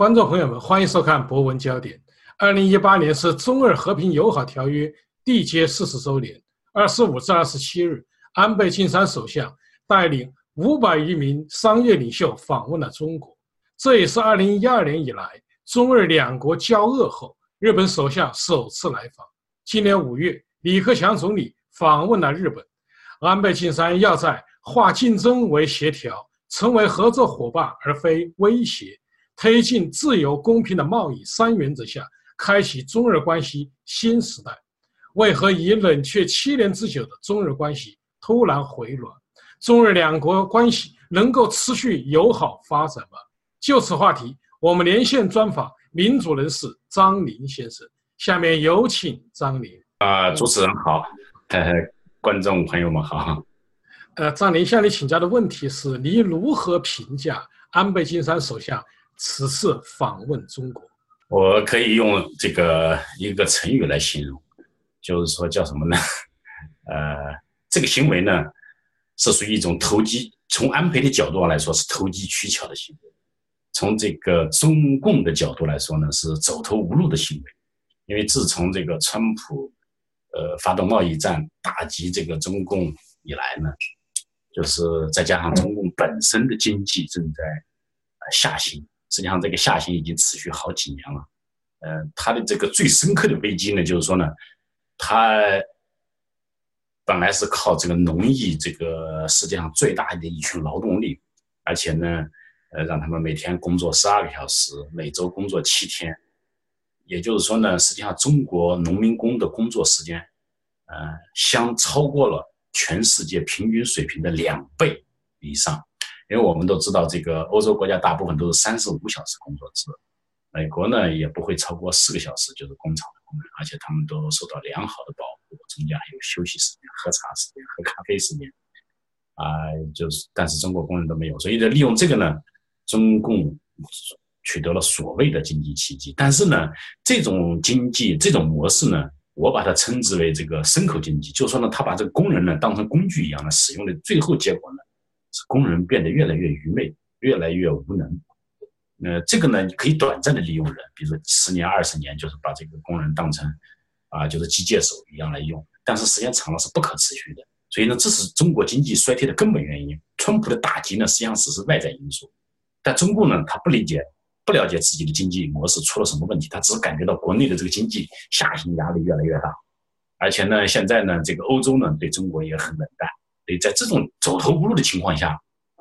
观众朋友们，欢迎收看《博文焦点》。二零一八年是中日和平友好条约缔结四十周年。二十五至二十七日，安倍晋三首相带领五百余名商业领袖访问了中国。这也是二零一二年以来中日两国交恶后，日本首相首次来访。今年五月，李克强总理访问了日本。安倍晋三要在化竞争为协调，成为合作伙伴而非威胁。推进自由公平的贸易三原则下，开启中日关系新时代。为何已冷却七年之久的中日关系突然回暖？中日两国关系能够持续友好发展吗？就此话题，我们连线专访民主人士张林先生。下面有请张林。啊，主持人好，呃，观众朋友们好。呃，张林向你请教的问题是：你如何评价安倍晋三首相？此次访问中国，我可以用这个一个成语来形容，就是说叫什么呢？呃，这个行为呢，是属于一种投机。从安倍的角度上来说，是投机取巧的行为；从这个中共的角度来说呢，是走投无路的行为。因为自从这个川普，呃，发动贸易战打击这个中共以来呢，就是再加上中共本身的经济正在下行。实际上，这个下行已经持续好几年了。呃，它的这个最深刻的危机呢，就是说呢，它本来是靠这个农业这个世界上最大的一群劳动力，而且呢，呃，让他们每天工作十二个小时，每周工作七天，也就是说呢，实际上中国农民工的工作时间，呃，相超过了全世界平均水平的两倍以上。因为我们都知道，这个欧洲国家大部分都是三十五小时工作制，美国呢也不会超过四个小时，就是工厂的工人，而且他们都受到良好的保护，中间还有休息时间、喝茶时间、喝咖啡时间，啊，就是，但是中国工人都没有，所以呢，利用这个呢，中共取得了所谓的经济奇迹，但是呢，这种经济这种模式呢，我把它称之为这个牲口经济，就是说呢，他把这个工人呢当成工具一样的使用的，最后结果呢。是工人变得越来越愚昧，越来越无能。呃，这个呢，你可以短暂的利用人，比如说十年、二十年，就是把这个工人当成啊，就是机械手一样来用。但是时间长了是不可持续的。所以呢，这是中国经济衰退的根本原因。川普的打击呢，实际上只是外在因素。但中共呢，他不理解、不了解自己的经济模式出了什么问题，他只是感觉到国内的这个经济下行压力越来越大。而且呢，现在呢，这个欧洲呢，对中国也很冷淡。所以在这种走投无路的情况下，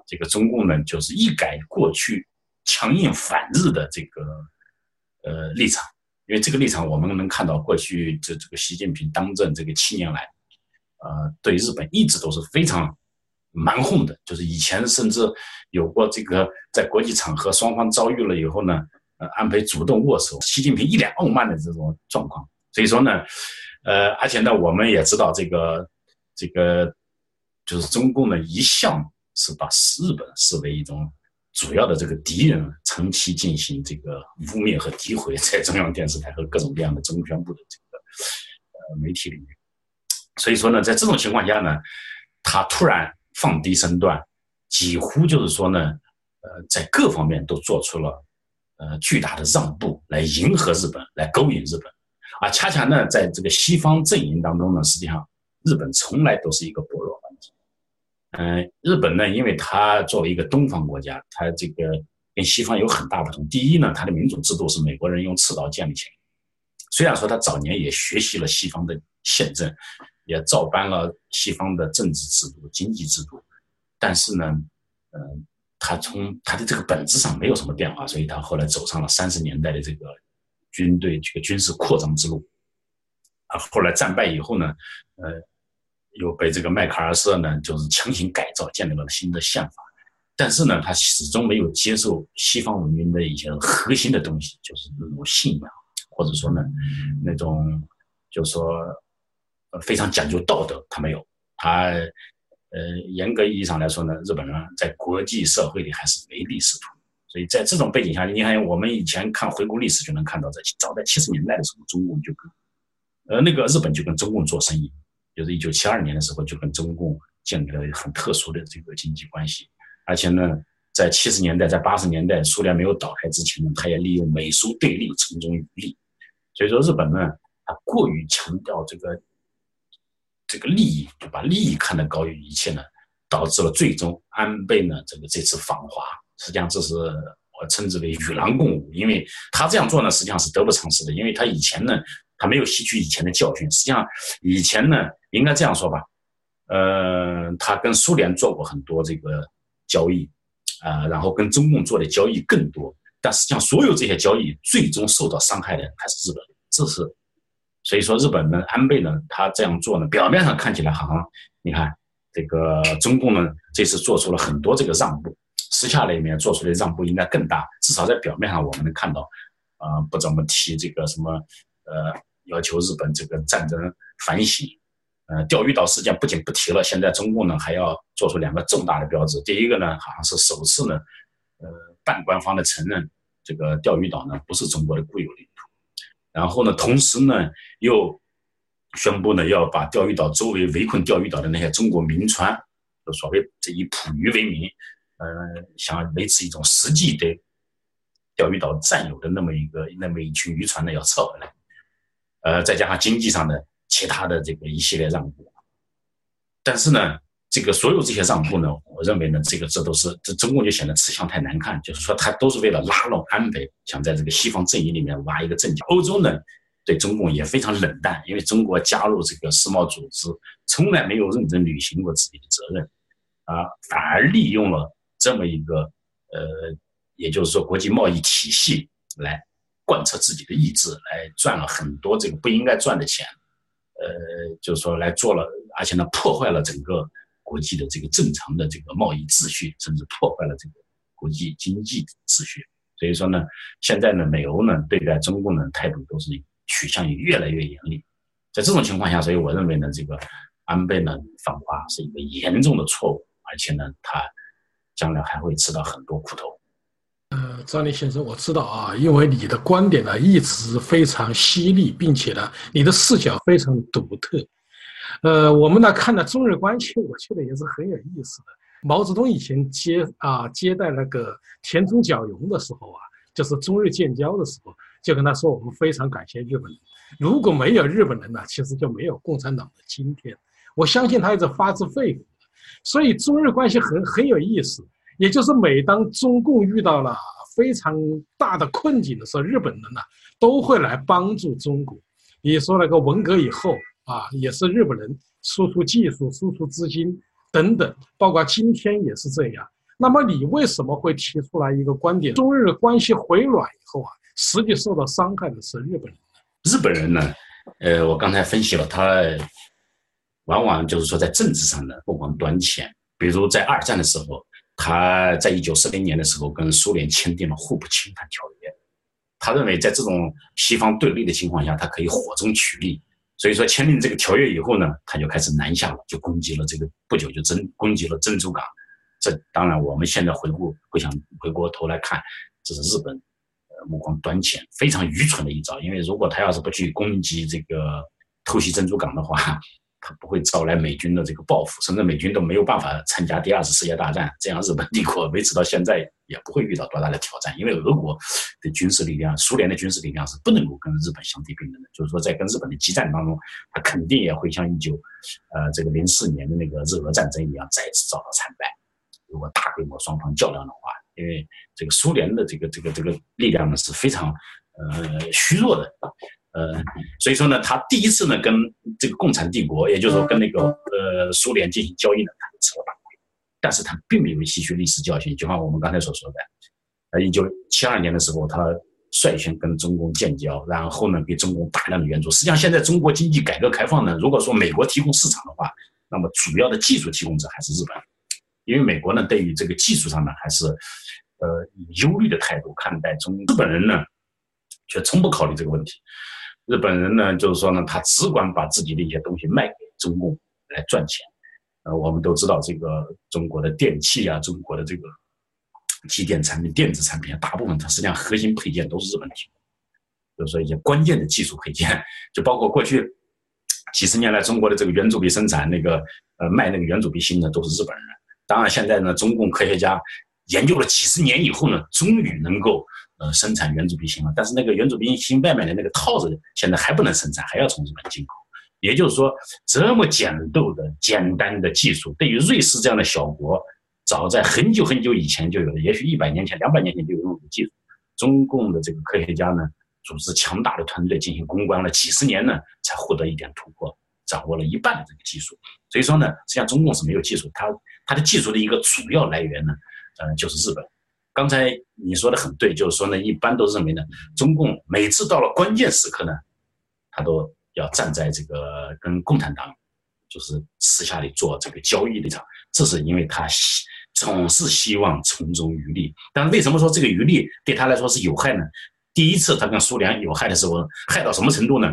这个中共呢，就是一改过去强硬反日的这个呃立场，因为这个立场我们能看到，过去这这个习近平当政这个七年来，呃，对日本一直都是非常蛮横的，就是以前甚至有过这个在国际场合双方遭遇了以后呢，呃，安倍主动握手，习近平一脸傲慢的这种状况。所以说呢，呃，而且呢，我们也知道这个这个。就是中共呢，一向是把日本视为一种主要的这个敌人，长期进行这个污蔑和诋毁，在中央电视台和各种各样的中宣部的这个呃媒体里面。所以说呢，在这种情况下呢，他突然放低身段，几乎就是说呢，呃，在各方面都做出了呃巨大的让步，来迎合日本，来勾引日本。啊，恰恰呢，在这个西方阵营当中呢，实际上日本从来都是一个薄弱。嗯，日本呢，因为它作为一个东方国家，它这个跟西方有很大不同。第一呢，它的民主制度是美国人用刺刀建立起来。虽然说他早年也学习了西方的宪政，也照搬了西方的政治制度、经济制度，但是呢，嗯，他从他的这个本质上没有什么变化，所以他后来走上了三十年代的这个军队这个军事扩张之路。啊，后来战败以后呢，呃。又被这个麦克阿瑟呢，就是强行改造，建立了新的宪法。但是呢，他始终没有接受西方文明的一些核心的东西，就是那种信仰，或者说呢，那种就是说非常讲究道德，他没有。他呃，严格意义上来说呢，日本人在国际社会里还是唯利是图。所以在这种背景下，你看我们以前看回顾历史就能看到，在早在七十年代的时候，中共就跟呃那个日本就跟中共做生意。就是一九七二年的时候，就跟中共建立了很特殊的这个经济关系，而且呢，在七十年代，在八十年代，苏联没有倒台之前呢，他也利用美苏对立，从中渔利。所以说，日本呢，他过于强调这个这个利益，就把利益看得高于一切呢，导致了最终安倍呢这个这次访华，实际上这是我称之为与狼共舞，因为他这样做呢，实际上是得不偿失的，因为他以前呢，他没有吸取以前的教训，实际上以前呢，应该这样说吧，呃，他跟苏联做过很多这个交易。啊，然后跟中共做的交易更多，但实际上所有这些交易最终受到伤害的还是日本，这是，所以说日本呢，安倍呢，他这样做呢，表面上看起来好像，你看这个中共呢这次做出了很多这个让步，私下里面做出的让步应该更大，至少在表面上我们能看到，啊，不怎么提这个什么，呃，要求日本这个战争反省。呃，钓鱼岛事件不仅不提了，现在中共呢还要做出两个重大的标志。第一个呢，好像是首次呢，呃，半官方的承认这个钓鱼岛呢不是中国的固有领土。然后呢，同时呢又宣布呢要把钓鱼岛周围围困钓鱼岛的那些中国民船，就所谓这以捕鱼为名，呃，想维持一种实际的钓鱼岛占有的那么一个那么一群渔船呢要撤回来。呃，再加上经济上的。其他的这个一系列让步，但是呢，这个所有这些让步呢，我认为呢，这个这都是这中共就显得吃相太难看，就是说他都是为了拉拢安倍，想在这个西方阵营里面挖一个阵脚。欧洲呢，对中共也非常冷淡，因为中国加入这个世贸组织，从来没有认真履行过自己的责任，啊，反而利用了这么一个呃，也就是说国际贸易体系来贯彻自己的意志，来赚了很多这个不应该赚的钱。呃，就是说来做了，而且呢，破坏了整个国际的这个正常的这个贸易秩序，甚至破坏了这个国际经济秩序。所以说呢，现在呢，美欧呢对待中共的态度都是取向于越来越严厉。在这种情况下，所以我认为呢，这个安倍呢访华是一个严重的错误，而且呢，他将来还会吃到很多苦头。呃，张力先生，我知道啊，因为你的观点呢一直非常犀利，并且呢，你的视角非常独特。呃，我们呢看到中日关系，我觉得也是很有意思的。毛泽东以前接啊接待那个田中角荣的时候啊，就是中日建交的时候，就跟他说我们非常感谢日本人，如果没有日本人呢，其实就没有共产党的今天。我相信他也是发自肺腑的，所以中日关系很很有意思。也就是每当中共遇到了非常大的困境的时候，日本人呢都会来帮助中国。比如说那个文革以后啊，也是日本人输出技术、输出资金等等，包括今天也是这样。那么你为什么会提出来一个观点：中日关系回暖以后啊，实际受到伤害的是日本人？日本人呢？呃，我刚才分析了，他往往就是说在政治上呢目光短浅，比如在二战的时候。他在一九四零年的时候跟苏联签订了互不侵犯条约，他认为在这种西方对立的情况下，他可以火中取栗，所以说签订这个条约以后呢，他就开始南下了，就攻击了这个，不久就珍攻击了珍珠港。这当然我们现在回顾回想回过头来看，这是日本呃目光短浅、非常愚蠢的一招，因为如果他要是不去攻击这个偷袭珍珠港的话。他不会招来美军的这个报复，甚至美军都没有办法参加第二次世界大战。这样日本帝国维持到现在也不会遇到多大的挑战，因为俄国的军事力量、苏联的军事力量是不能够跟日本相提并论的。就是说，在跟日本的激战当中，他肯定也会像一九呃这个零四年的那个日俄战争一样，再次遭到惨败。如果大规模双方较量的话，因为这个苏联的这个这个这个力量呢是非常呃虚弱的。呃，所以说呢，他第一次呢跟这个共产帝国，也就是说跟那个呃苏联进行交易呢，他就吃了大亏。但是他并没有吸取历史教训，就像我们刚才所说的，呃，一九七二年的时候，他率先跟中共建交，然后呢给中共大量的援助。实际上，现在中国经济改革开放呢，如果说美国提供市场的话，那么主要的技术提供者还是日本，因为美国呢对于这个技术上呢还是呃以忧虑的态度看待中日本人呢，却从不考虑这个问题。日本人呢，就是说呢，他只管把自己的一些东西卖给中共来赚钱。呃，我们都知道这个中国的电器啊，中国的这个机电产品、电子产品，大部分它实际上核心配件都是日本提供，就是说一些关键的技术配件，就包括过去几十年来中国的这个圆珠笔生产，那个呃卖那个圆珠笔芯的都是日本人。当然现在呢，中共科学家研究了几十年以后呢，终于能够呃生产圆珠笔芯了。但是那个圆珠笔芯外面的那个套子现在还不能生产，还要从日本进口。也就是说，这么简陋的简单的技术，对于瑞士这样的小国，早在很久很久以前就有了，也许一百年前、两百年前就有这种技术。中共的这个科学家呢，组织强大的团队进行攻关了几十年呢，才获得一点突破，掌握了一半的这个技术。所以说呢，实际上中共是没有技术，它它的技术的一个主要来源呢。呃，就是日本。刚才你说的很对，就是说呢，一般都认为呢，中共每次到了关键时刻呢，他都要站在这个跟共产党就是私下里做这个交易的场，这是因为他希总是希望从中渔利。但是为什么说这个渔利对他来说是有害呢？第一次他跟苏联有害的时候，害到什么程度呢？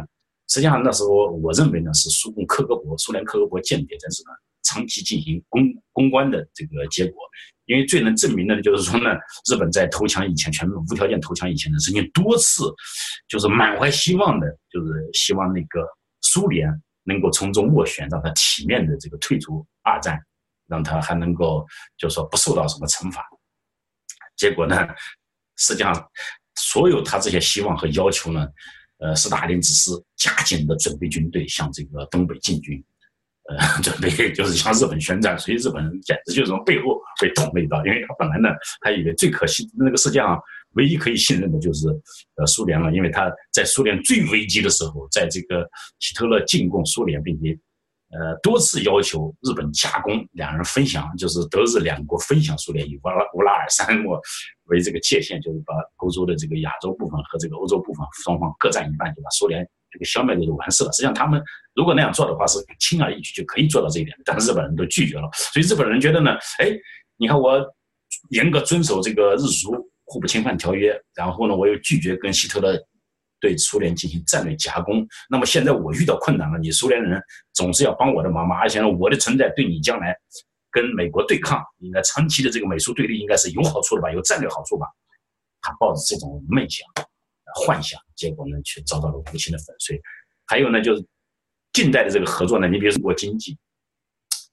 实际上那时候我认为呢，是苏共克格勃、苏联克格勃间谍在日本长期进行公公关的这个结果。因为最能证明的呢，就是说呢，日本在投降以前，全部无条件投降以前呢，曾经多次，就是满怀希望的，就是希望那个苏联能够从中斡旋，让他体面的这个退出二战，让他还能够，就是说不受到什么惩罚。结果呢，实际上，所有他这些希望和要求呢，呃，斯大林只是加紧的准备军队向这个东北进军。呃，准备就是向日本宣战，所以日本人简直就是从背后被捅了一刀，因为他本来呢，他以为最可惜那个世界上唯一可以信任的就是呃苏联了，因为他在苏联最危机的时候，在这个希特勒进攻苏联，并且呃多次要求日本加工，两人分享，就是德日两国分享苏联，以乌拉 乌拉尔山漠为这个界限，就是把欧洲的这个亚洲部分和这个欧洲部分双方各占一半，就把苏联。这个消灭就完事了。实际上，他们如果那样做的话，是轻而易举就可以做到这一点。但是日本人都拒绝了，所以日本人觉得呢，哎，你看我严格遵守这个日苏互不侵犯条约，然后呢，我又拒绝跟希特勒对苏联进行战略夹攻。那么现在我遇到困难了，你苏联人总是要帮我的忙嘛，而且呢，我的存在对你将来跟美国对抗，应该长期的这个美苏对立应该是有好处的吧，有战略好处吧？他抱着这种梦想。幻想，结果呢却遭到了无情的粉碎。还有呢，就是近代的这个合作呢，你比如说，国经济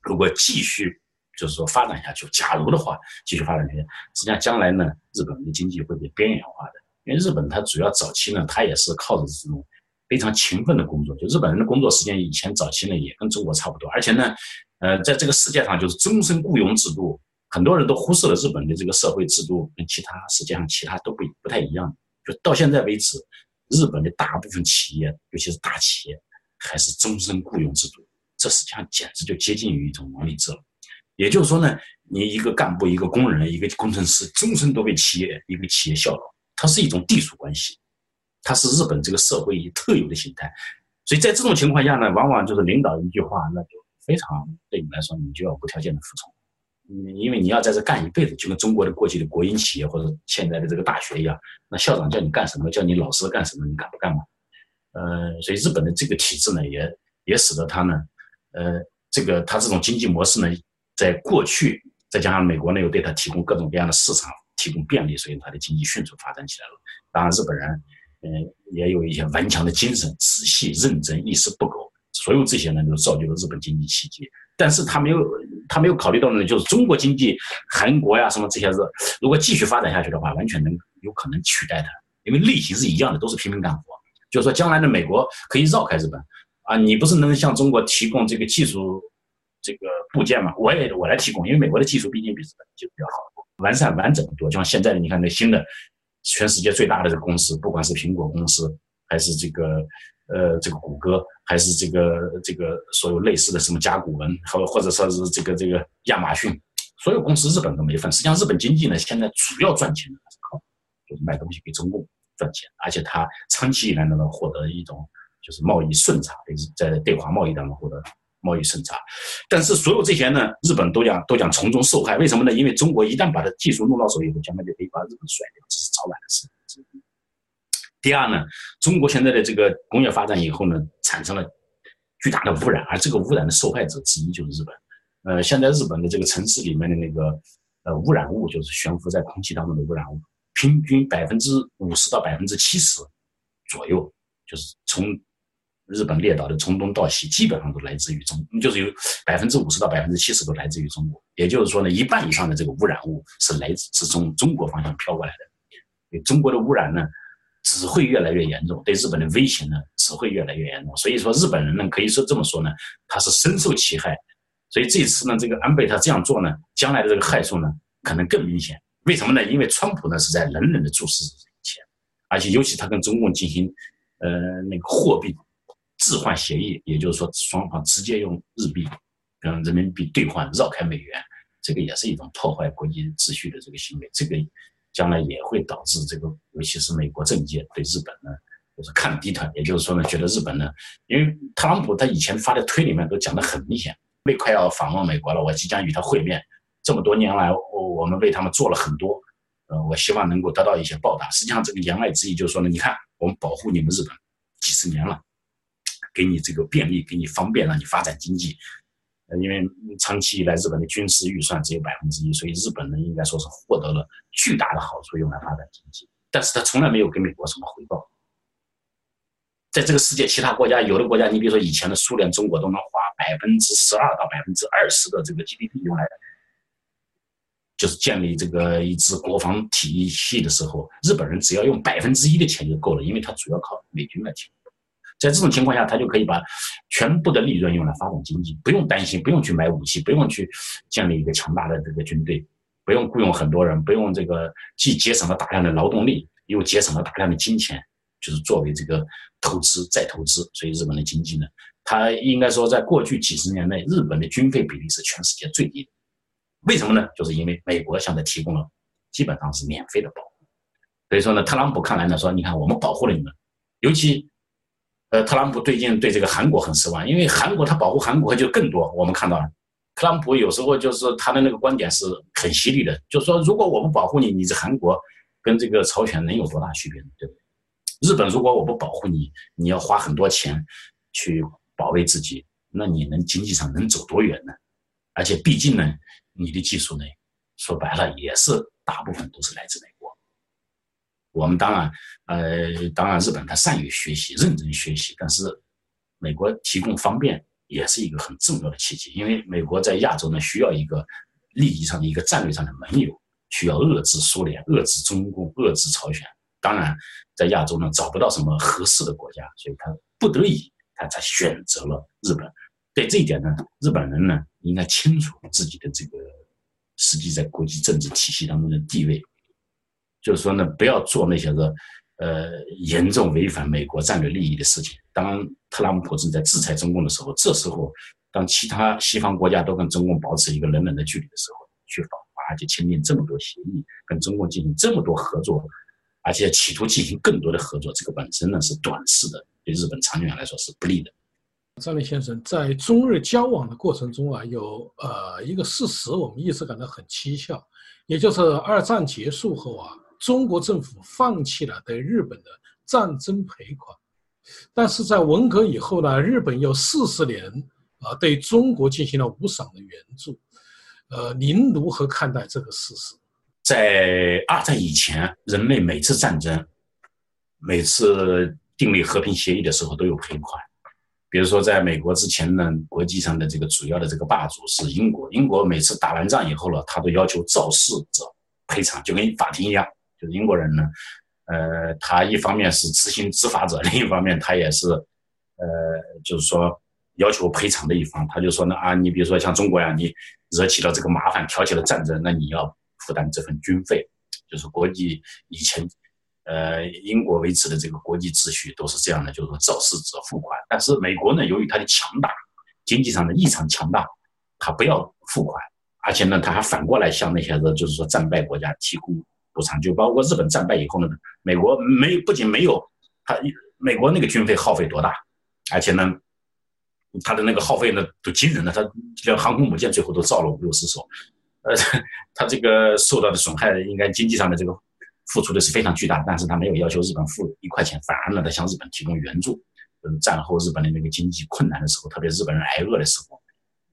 如果继续就是说发展下去，假如的话继续发展下去，实际上将来呢，日本的经济会被边缘化的。因为日本它主要早期呢，它也是靠着这种非常勤奋的工作，就日本人的工作时间以前早期呢也跟中国差不多，而且呢，呃，在这个世界上就是终身雇佣制度，很多人都忽视了日本的这个社会制度跟其他实际上其他都不不太一样。就到现在为止，日本的大部分企业，尤其是大企业，还是终身雇佣制度。这实际上简直就接近于一种奴隶制了。也就是说呢，你一个干部、一个工人、一个工程师，终身都被企业一个企业效劳，它是一种隶属关系，它是日本这个社会特有的形态。所以在这种情况下呢，往往就是领导一句话，那就非常对你来说，你就要无条件的服从。嗯，因为你要在这干一辈子，就跟中国的过去的国营企业或者现在的这个大学一样，那校长叫你干什么，叫你老师干什么，你敢不干嘛？呃，所以日本的这个体制呢，也也使得他呢，呃，这个他这种经济模式呢，在过去再加上美国呢又对他提供各种各样的市场，提供便利，所以他的经济迅速发展起来了。当然，日本人嗯也有一些顽强的精神，仔细认真，一丝不苟，所有这些呢，都造就了日本经济奇迹。但是他没有。他没有考虑到呢，就是中国经济、韩国呀什么这些是，如果继续发展下去的话，完全能有可能取代它，因为类型是一样的，都是拼命干活。就是说，将来的美国可以绕开日本啊，你不是能向中国提供这个技术这个部件嘛？我也我来提供，因为美国的技术毕竟比日本技术要好，完善完整多。就像现在的你看那新的全世界最大的这个公司，不管是苹果公司还是这个。呃，这个谷歌还是这个这个所有类似的什么甲骨文，或或者说是这个这个亚马逊，所有公司日本都没份。实际上，日本经济呢，现在主要赚钱的还是靠就是卖东西给中共赚钱，而且它长期以来能够获得一种就是贸易顺差，也是在对华贸易当中获得贸易顺差。但是所有这些呢，日本都讲都讲从中受害。为什么呢？因为中国一旦把它技术弄到手以后，将来就可以把日本甩掉，这是早晚的事。第二呢，中国现在的这个工业发展以后呢，产生了巨大的污染，而这个污染的受害者之一就是日本。呃，现在日本的这个城市里面的那个呃污染物，就是悬浮在空气当中的污染物，平均百分之五十到百分之七十左右，就是从日本列岛的从东到西基本上都来自于中，就是有百分之五十到百分之七十都来自于中国。也就是说呢，一半以上的这个污染物是来自是从中国方向飘过来的。中国的污染呢，只会越来越严重，对日本的威胁呢，只会越来越严重。所以说，日本人呢，可以说这么说呢，他是深受其害。所以这次呢，这个安倍他这样做呢，将来的这个害处呢，可能更明显。为什么呢？因为川普呢是在冷冷的注视这一切，而且尤其他跟中共进行，呃，那个货币置换协议，也就是说双方直接用日币跟人民币兑换，绕开美元，这个也是一种破坏国际秩序的这个行为。这个将来也会导致这个，尤其是美国政界对日本呢，就是看低他，也就是说呢，觉得日本呢，因为特朗普他以前发的推里面都讲得很明显，没快要访问美国了，我即将与他会面。这么多年来，我我们为他们做了很多，呃，我希望能够得到一些报答。实际上，这个言外之意就是说呢，你看，我们保护你们日本几十年了，给你这个便利，给你方便，让你发展经济。呃，因为长期以来日本的军事预算只有百分之一，所以日本呢应该说是获得了巨大的好处，用来发展经济。但是他从来没有给美国什么回报。在这个世界其他国家，有的国家，你比如说以前的苏联、中国都能花百分之十二到百分之二十的这个 GDP 用来。就是建立这个一支国防体系的时候，日本人只要用百分之一的钱就够了，因为他主要靠美军来提供。在这种情况下，他就可以把全部的利润用来发展经济，不用担心，不用去买武器，不用去建立一个强大的这个军队，不用雇佣很多人，不用这个既节省了大量的劳动力，又节省了大量的金钱，就是作为这个投资再投资。所以日本的经济呢，它应该说在过去几十年内，日本的军费比例是全世界最低的。为什么呢？就是因为美国向他提供了基本上是免费的保护，所以说呢，特朗普看来呢说，你看我们保护了你们，尤其，呃，特朗普最近对这个韩国很失望，因为韩国他保护韩国就更多。我们看到了，特朗普有时候就是他的那个观点是很犀利的，就是说如果我不保护你，你这韩国跟这个朝鲜能有多大区别呢？对不对？日本如果我不保护你，你要花很多钱去保卫自己，那你能经济上能走多远呢？而且毕竟呢。你的技术呢？说白了也是大部分都是来自美国。我们当然，呃，当然日本它善于学习、认真学习，但是美国提供方便也是一个很重要的契机。因为美国在亚洲呢需要一个利益上的一个战略上的盟友，需要遏制苏联、遏制中共、遏制朝鲜。当然，在亚洲呢找不到什么合适的国家，所以他不得已他才选择了日本。对这一点呢，日本人呢应该清楚自己的这个实际在国际政治体系当中的地位，就是说呢，不要做那些个呃严重违反美国战略利益的事情。当特朗普正在制裁中共的时候，这时候当其他西方国家都跟中共保持一个冷冷的距离的时候，去访华而且签订这么多协议，跟中共进行这么多合作，而且企图进行更多的合作，这个本身呢是短视的，对日本长远来说是不利的。张立先生在中日交往的过程中啊，有呃一个事实，我们一直感到很蹊跷，也就是二战结束后啊，中国政府放弃了对日本的战争赔款，但是在文革以后呢，日本又四十年啊对中国进行了无偿的援助，呃，您如何看待这个事实？在二战以前，人类每次战争、每次订立和平协议的时候都有赔款。比如说，在美国之前呢，国际上的这个主要的这个霸主是英国。英国每次打完仗以后了，他都要求肇事者赔偿，就跟法庭一样。就是英国人呢，呃，他一方面是执行执法者，另一方面他也是，呃，就是说要求赔偿的一方。他就说呢，啊，你比如说像中国呀，你惹起了这个麻烦，挑起了战争，那你要负担这份军费。就是国际以前。呃，英国维持的这个国际秩序都是这样的，就是说肇事者付款。但是美国呢，由于它的强大，经济上的异常强大，它不要付款，而且呢，它还反过来向那些个就是说战败国家提供补偿。就包括日本战败以后呢，美国没不仅没有它，美国那个军费耗费多大，而且呢，他的那个耗费呢都惊人了，他连航空母舰最后都造了五六十艘，呃，他这个受到的损害应该经济上的这个。付出的是非常巨大，但是他没有要求日本付一块钱，反而呢，他向日本提供援助。嗯，战后日本的那个经济困难的时候，特别日本人挨饿的时候，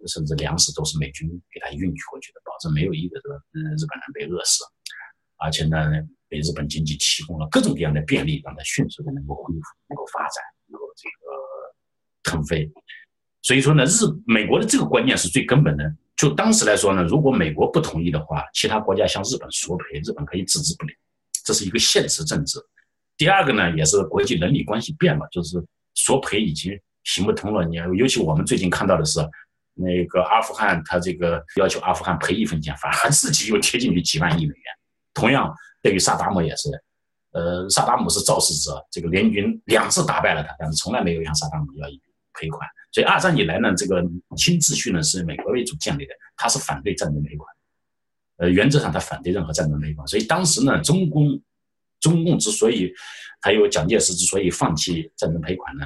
甚至粮食都是美军给他运去过去的，保证没有一个这个嗯日本人被饿死。而且呢，给日本经济提供了各种各样的便利，让他迅速的能够恢复、能够发展、能够这个腾飞。所以说呢，日美国的这个观念是最根本的。就当时来说呢，如果美国不同意的话，其他国家向日本索赔，日本可以置之不理，这是一个现实政治。第二个呢，也是国际伦理关系变了，就是索赔已经行不通了。你尤其我们最近看到的是，那个阿富汗他这个要求阿富汗赔一分钱，反而自己又贴进去几万亿美元。同样，对于萨达姆也是，呃，萨达姆是肇事者，这个联军两次打败了他，但是从来没有向萨达姆要赔款。所以二战以来呢，这个新秩序呢是美国为主建立的，他是反对战争赔款，呃，原则上他反对任何战争赔款。所以当时呢，中共中共之所以还有蒋介石之所以放弃战争赔款呢，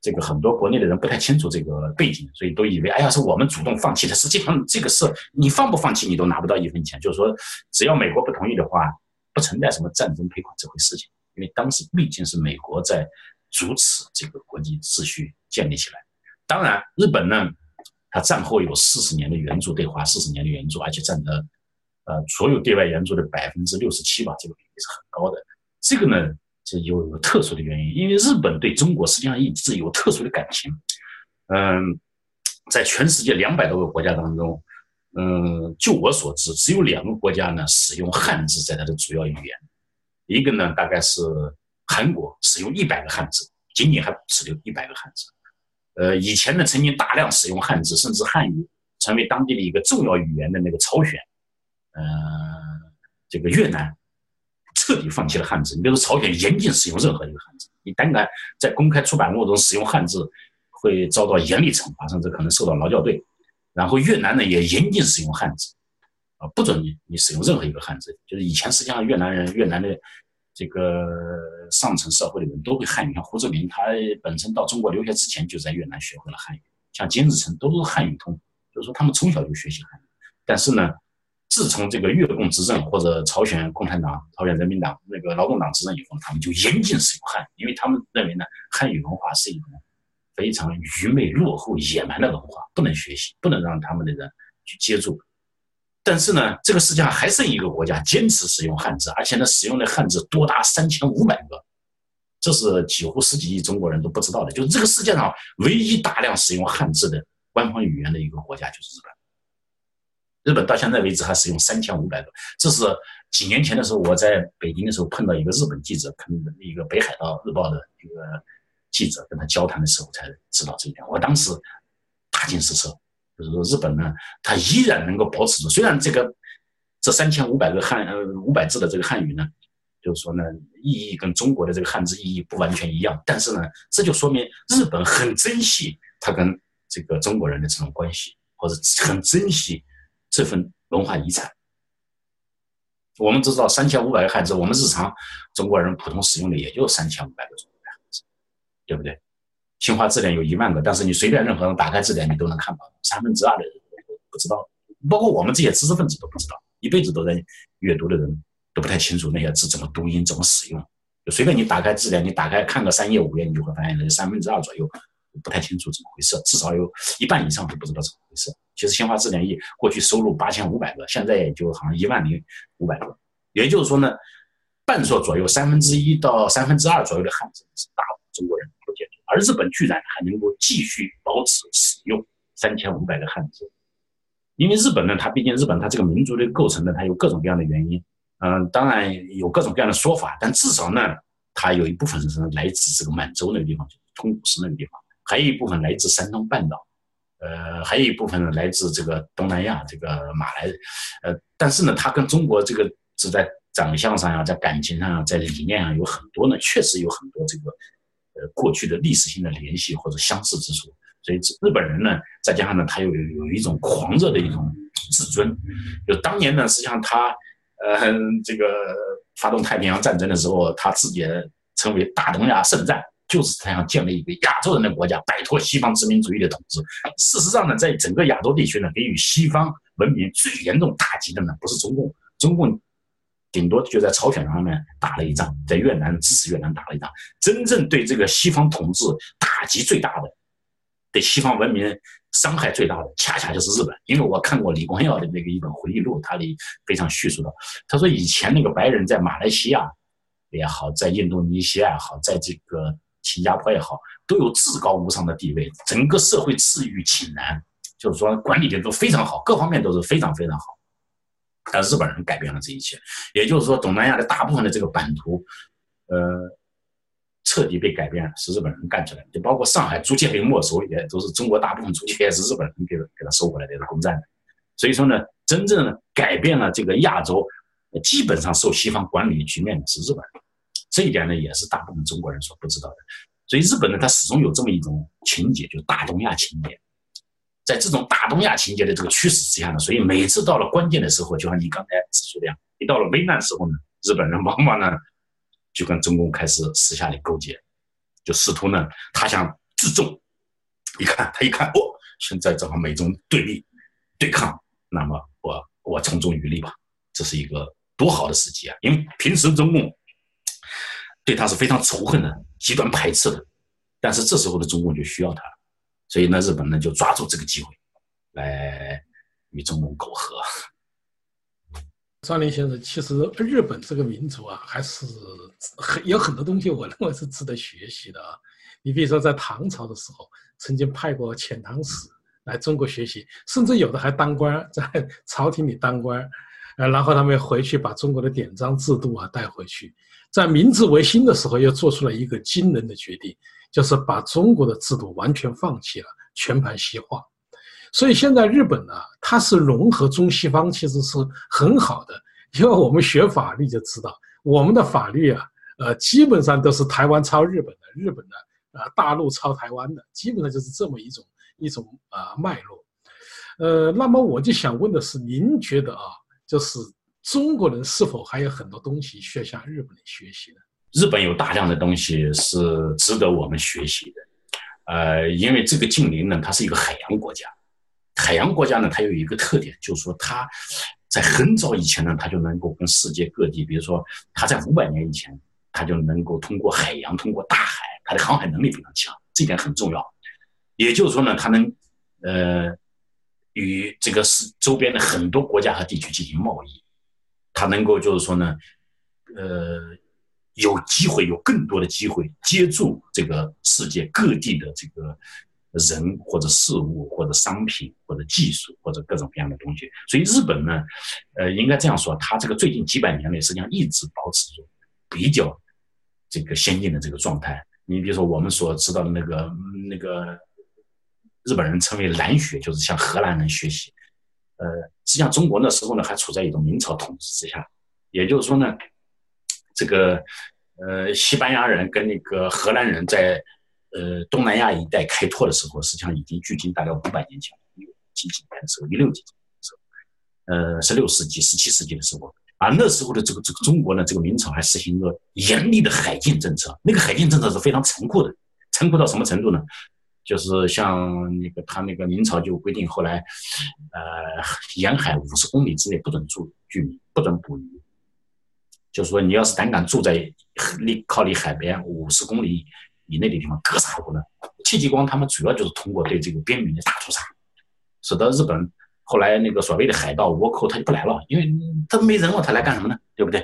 这个很多国内的人不太清楚这个背景，所以都以为哎呀是我们主动放弃的。实际上这个事你放不放弃你都拿不到一分钱，就是说只要美国不同意的话，不存在什么战争赔款这回事情，因为当时毕竟是美国在主持这个国际秩序建立起来。当然，日本呢，它战后有四十年的援助，对华四十年的援助，而且占了呃所有对外援助的百分之六十七吧，这个比例是很高的。这个呢是有有特殊的原因，因为日本对中国实际上一直有特殊的感情。嗯，在全世界两百多个国家当中，嗯，就我所知，只有两个国家呢使用汉字在它的主要语言，一个呢大概是韩国使用一百个汉字，仅仅还只有一百个汉字。呃，以前呢，曾经大量使用汉字，甚至汉语成为当地的一个重要语言的那个朝鲜，呃，这个越南彻底放弃了汉字。你比如说，朝鲜严禁使用任何一个汉字，你胆敢在公开出版物中使用汉字，会遭到严厉惩罚，甚至可能受到劳教队。然后越南呢，也严禁使用汉字，啊，不准你你使用任何一个汉字。就是以前实际上越南人，越南的。这个上层社会的人都会汉语，像胡志明，他本身到中国留学之前就在越南学会了汉语，像金日成都是汉语通，就是说他们从小就学习汉语。但是呢，自从这个越共执政或者朝鲜共产党、朝鲜人民党那个劳动党执政以后，他们就严禁使用汉语，因为他们认为呢，汉语文化是一种非常愚昧、落后、野蛮的文化，不能学习，不能让他们的人去接触。但是呢，这个世界上还剩一个国家坚持使用汉字，而且呢，使用的汉字多达三千五百个，这是几乎十几亿中国人都不知道的。就是这个世界上唯一大量使用汉字的官方语言的一个国家就是日本。日本到现在为止还使用三千五百个，这是几年前的时候我在北京的时候碰到一个日本记者，可能一个北海道日报的一个记者跟他交谈的时候才知道这一点，我当时大惊失色。就是说，日本呢，它依然能够保持住。虽然这个这三千五百个汉呃五百字的这个汉语呢，就是说呢，意义跟中国的这个汉字意义不完全一样，但是呢，这就说明日本很珍惜它跟这个中国人的这种关系，或者很珍惜这份文化遗产。我们知道，三千五百个汉字，我们日常中国人普通使用的也就三千五百个中国汉字，对不对？新华字典有一万个，但是你随便任何人打开字典，你都能看到。三分之二的人不知道，包括我们这些知识分子都不知道，一辈子都在阅读的人都不太清楚那些字怎么读音、怎么使用。就随便你打开字典，你打开看个三页五页，你就会发现那三分之二左右不太清楚怎么回事，至少有一半以上都不知道怎么回事。其实新华字典一过去收录八千五百个，现在也就好像一万零五百个，也就是说呢，半数左右，三分之一到三分之二左右的汉字是大中国人。而日本居然还能够继续保持使用三千五百个汉字，因为日本呢，它毕竟日本它这个民族的构成呢，它有各种各样的原因，嗯，当然有各种各样的说法，但至少呢，它有一部分是来自这个满洲那个地方，就是通古斯那个地方，还有一部分来自山东半岛，呃，还有一部分呢来自这个东南亚这个马来，呃，但是呢，他跟中国这个是在长相上呀，在感情上呀，在理念上有很多呢，确实有很多这个。呃，过去的历史性的联系或者相似之处，所以日本人呢，再加上呢，他又有有一种狂热的一种自尊。就当年呢，实际上他呃，这个发动太平洋战争的时候，他自己称为大东亚圣战，就是他想建立一个亚洲人的国家，摆脱西方殖民主义的统治。事实上呢，在整个亚洲地区呢，给予西方文明最严重打击的呢，不是中共，中共。顶多就在朝鲜上面打了一仗，在越南支持越南打了一仗。真正对这个西方统治打击最大的，对西方文明伤害最大的，恰恰就是日本。因为我看过李光耀的那个一本回忆录，他里非常叙述的。他说以前那个白人在马来西亚也好，在印度尼西亚也好，在这个新加坡也好，都有至高无上的地位，整个社会次序井然，就是说管理的都非常好，各方面都是非常非常好。但日本人改变了这一切，也就是说，东南亚的大部分的这个版图，呃，彻底被改变了，是日本人干出来的。就包括上海租界被没收，也都是中国大部分租界也是日本人给给他收回来的，是攻占的。所以说呢，真正改变了这个亚洲基本上受西方管理局面的是日本人，这一点呢，也是大部分中国人所不知道的。所以日本呢，它始终有这么一种情节，就是大东亚情节。在这种大东亚情节的这个驱使之下呢，所以每次到了关键的时候，就像你刚才指出的样，一到了危难时候呢，日本人往往呢就跟中共开始私下里勾结，就试图呢他想自重，一看他一看哦，现在正好美中对立对抗，那么我我从中渔利吧，这是一个多好的时机啊！因为平时中共对他是非常仇恨的、极端排斥的，但是这时候的中共就需要他。所以呢，日本呢就抓住这个机会，来与中共苟合。张林先生，其实日本这个民族啊，还是很有很多东西，我认为是值得学习的啊。你比如说，在唐朝的时候，曾经派过遣唐使来中国学习，甚至有的还当官，在朝廷里当官，呃，然后他们回去把中国的典章制度啊带回去。在明治维新的时候，又做出了一个惊人的决定。就是把中国的制度完全放弃了，全盘西化。所以现在日本呢，它是融合中西方，其实是很好的。因为我们学法律就知道，我们的法律啊，呃，基本上都是台湾抄日本的，日本的呃大陆抄台湾的，基本上就是这么一种一种啊脉络。呃，那么我就想问的是，您觉得啊，就是中国人是否还有很多东西需要向日本人学习呢？日本有大量的东西是值得我们学习的，呃，因为这个近邻呢，它是一个海洋国家，海洋国家呢，它有一个特点，就是说它在很早以前呢，它就能够跟世界各地，比如说它在五百年以前，它就能够通过海洋，通过大海，它的航海能力非常强，这点很重要。也就是说呢，它能呃与这个是周边的很多国家和地区进行贸易，它能够就是说呢，呃。有机会，有更多的机会接触这个世界各地的这个人或者事物或者商品或者技术或者各种各样的东西。所以日本呢，呃，应该这样说，它这个最近几百年内实际上一直保持着比较这个先进的这个状态。你比如说我们所知道的那个那个日本人称为蓝学，就是向荷兰人学习。呃，实际上中国那时候呢还处在一种明朝统治之下，也就是说呢。这个呃，西班牙人跟那个荷兰人在呃东南亚一带开拓的时候，实际上已经距今大概五百年前，一几几年的时候，一六几几年的时候，呃，十六世纪、十七世纪的时候，而那时候的这个这个中国呢，这个明朝还实行着严厉的海禁政策。那个海禁政策是非常残酷的，残酷到什么程度呢？就是像那个他那个明朝就规定，后来呃，沿海五十公里之内不准住居民，不准捕鱼。就是说，你要是胆敢住在离靠离海边五十公里以内的地方，格杀不论。戚继光他们主要就是通过对这个边民的大屠杀，使得日本后来那个所谓的海盗倭寇他就不来了，因为他没人了，他来干什么呢？对不对？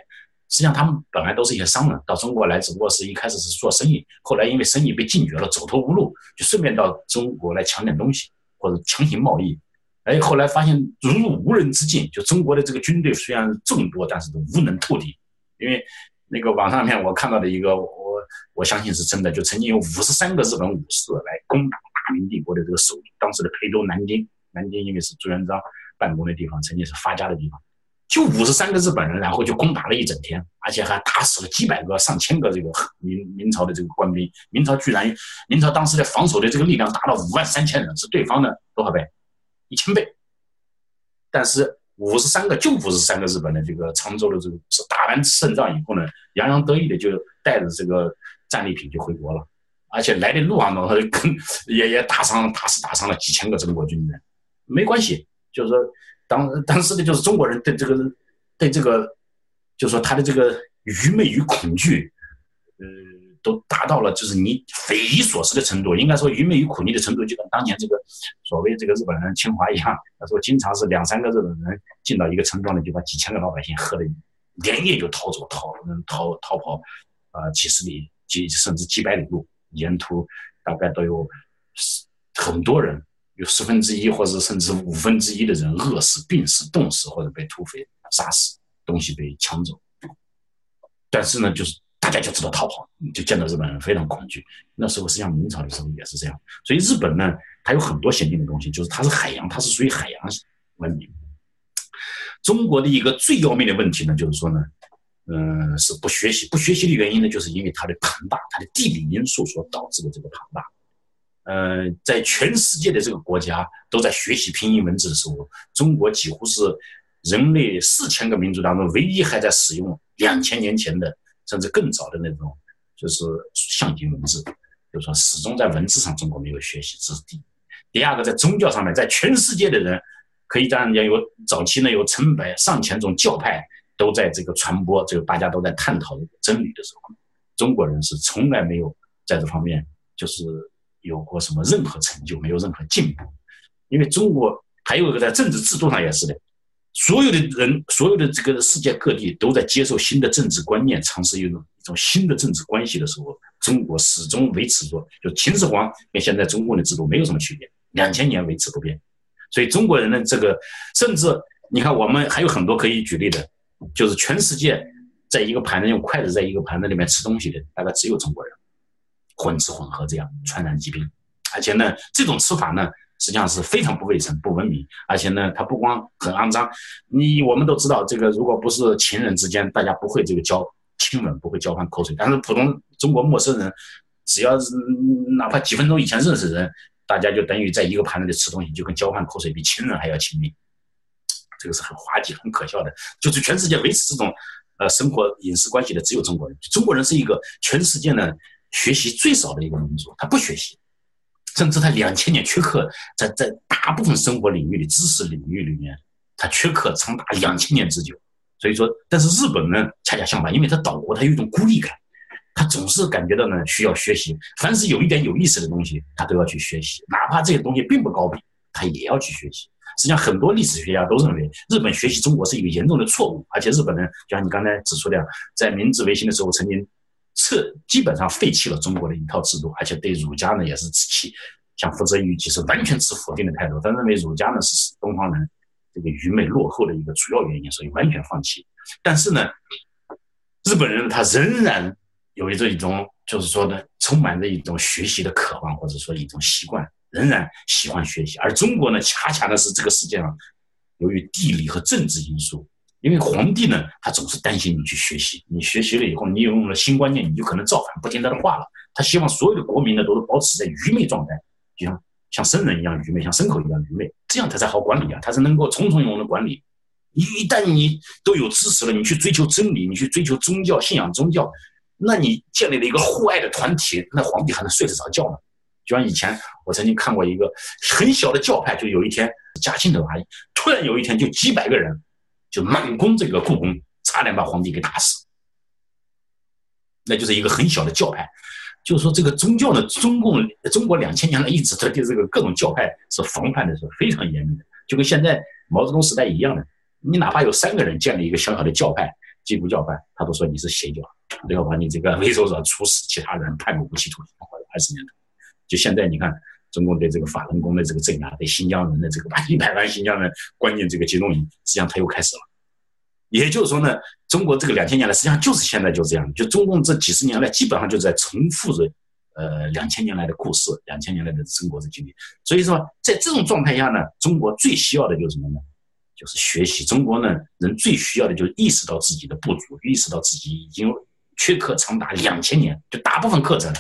实际上他们本来都是一些商人，到中国来只不过是一开始是做生意，后来因为生意被禁绝了，走投无路，就顺便到中国来抢点东西或者强行贸易。哎，后来发现如入无人之境，就中国的这个军队虽然众多，但是都无能透顶。因为那个网上面我看到的一个，我我相信是真的，就曾经有五十三个日本武士来攻打大明帝国的这个首都，当时的陪都南京，南京因为是朱元璋办公的地方，曾经是发家的地方，就五十三个日本人，然后就攻打了一整天，而且还打死了几百个、上千个这个 明明朝的这个官兵，明朝居然，明朝当时的防守的这个力量达到五万三千人，是对方的多少倍？一千倍，但是。五十三个，就五十三个日本的这个常州的这个是打完胜仗以后呢，洋洋得意的就带着这个战利品就回国了，而且来的路上呢，他就跟 也也打伤打死打伤了几千个中国军人，没关系，就是说当当时的就是中国人对这个对这个，就是说他的这个愚昧与恐惧，呃。都达到了就是你匪夷所思的程度，应该说愚昧与恐惧的程度，就跟当年这个所谓这个日本人侵华一样。他说经常是两三个日本人进到一个村庄里，就把几千个老百姓喝的连夜就逃走，逃逃逃跑，呃几十里几甚至几百里路，沿途大概都有很多人，有十分之一或者甚至五分之一的人饿死、病死、冻死或者被土匪杀死，东西被抢走。但是呢，就是大家就知道逃跑，就见到日本人非常恐惧。那时候实际上明朝的时候也是这样，所以日本呢，它有很多先进的东西，就是它是海洋，它是属于海洋文明。中国的一个最要命的问题呢，就是说呢，嗯，是不学习。不学习的原因呢，就是因为它的庞大，它的地理因素所导致的这个庞大。呃，在全世界的这个国家都在学习拼音文字的时候，中国几乎是人类四千个民族当中唯一还在使用两千年前的甚至更早的那种就是象形文字。就是说，始终在文字上中国没有学习，这是第一。第二个，在宗教上面，在全世界的人。可以这样讲，有早期呢，有成百上千种教派都在这个传播，这个大家都在探讨真理的时候，中国人是从来没有在这方面就是有过什么任何成就，没有任何进步。因为中国还有一个在政治制度上也是的，所有的人，所有的这个世界各地都在接受新的政治观念，尝试一种一种新的政治关系的时候，中国始终维持着，就秦始皇跟现在中国的制度没有什么区别，两千年维持不变。所以中国人的这个，甚至你看，我们还有很多可以举例的，就是全世界在一个盘子用筷子在一个盘子里面吃东西的，大概只有中国人，混吃混喝这样传染疾病，而且呢，这种吃法呢，实际上是非常不卫生、不文明，而且呢，它不光很肮脏，你我们都知道，这个如果不是情人之间，大家不会这个交亲吻，不会交换口水，但是普通中国陌生人，只要是哪怕几分钟以前认识人。大家就等于在一个盘子里吃东西，就跟交换口水比亲人还要亲密，这个是很滑稽、很可笑的。就是全世界维持这种呃生活饮食关系的只有中国人。中国人是一个全世界呢学习最少的一个民族，他不学习，甚至他两千年缺课，在在大部分生活领域的知识领域里面，他缺课长达两千年之久。所以说，但是日本呢恰恰相反，因为他岛国，他有一种孤立感。他总是感觉到呢，需要学习。凡是有一点有意思的东西，他都要去学习，哪怕这些东西并不高明，他也要去学习。实际上，很多历史学家都认为，日本学习中国是一个严重的错误。而且，日本人就像你刚才指出的，在明治维新的时候，曾经撤，基本上废弃了中国的一套制度，而且对儒家呢也是持像福泽谕吉是完全持否定的态度，他认为儒家呢是东方人这个愚昧落后的一个主要原因，所以完全放弃。但是呢，日本人他仍然。有着一种，就是说呢，充满着一种学习的渴望，或者说一种习惯，仍然喜欢学习。而中国呢，恰恰呢是这个世界上，由于地理和政治因素，因为皇帝呢，他总是担心你去学习，你学习了以后，你有了新观念，你就可能造反，不听他的话了。他希望所有的国民呢，都是保持在愚昧状态，就像像圣人一样愚昧，像牲口一样愚昧，这样他才好管理啊，他是能够从从容容的管理。一一旦你都有知识了，你去追求真理，你去追求宗教信仰宗教。那你建立了一个户外的团体，那皇帝还能睡得着觉吗？就像以前我曾经看过一个很小的教派，就有一天嘉庆的阿姨，突然有一天就几百个人就满攻这个故宫，差点把皇帝给打死。那就是一个很小的教派，就是说这个宗教呢，中共中国两千年来一直对这个各种教派是防范的是非常严密的，就跟现在毛泽东时代一样的，你哪怕有三个人建立一个小小的教派，基督教派，他都说你是邪教。都要把你这个为首者处死，其他人判个无期徒刑或者二十年的。就现在你看，中共对这个法轮功的这个镇压，对新疆人的这个把一百万新疆人关进这个集中营，实际上他又开始了。也就是说呢，中国这个两千年来，实际上就是现在就这样。就中共这几十年来，基本上就在重复着呃两千年来的故事，两千年来的中国的经历。所以说，在这种状态下呢，中国最需要的就是什么呢？就是学习。中国呢，人最需要的就是意识到自己的不足，意识到自己已经。缺课长达两千年，就大部分课程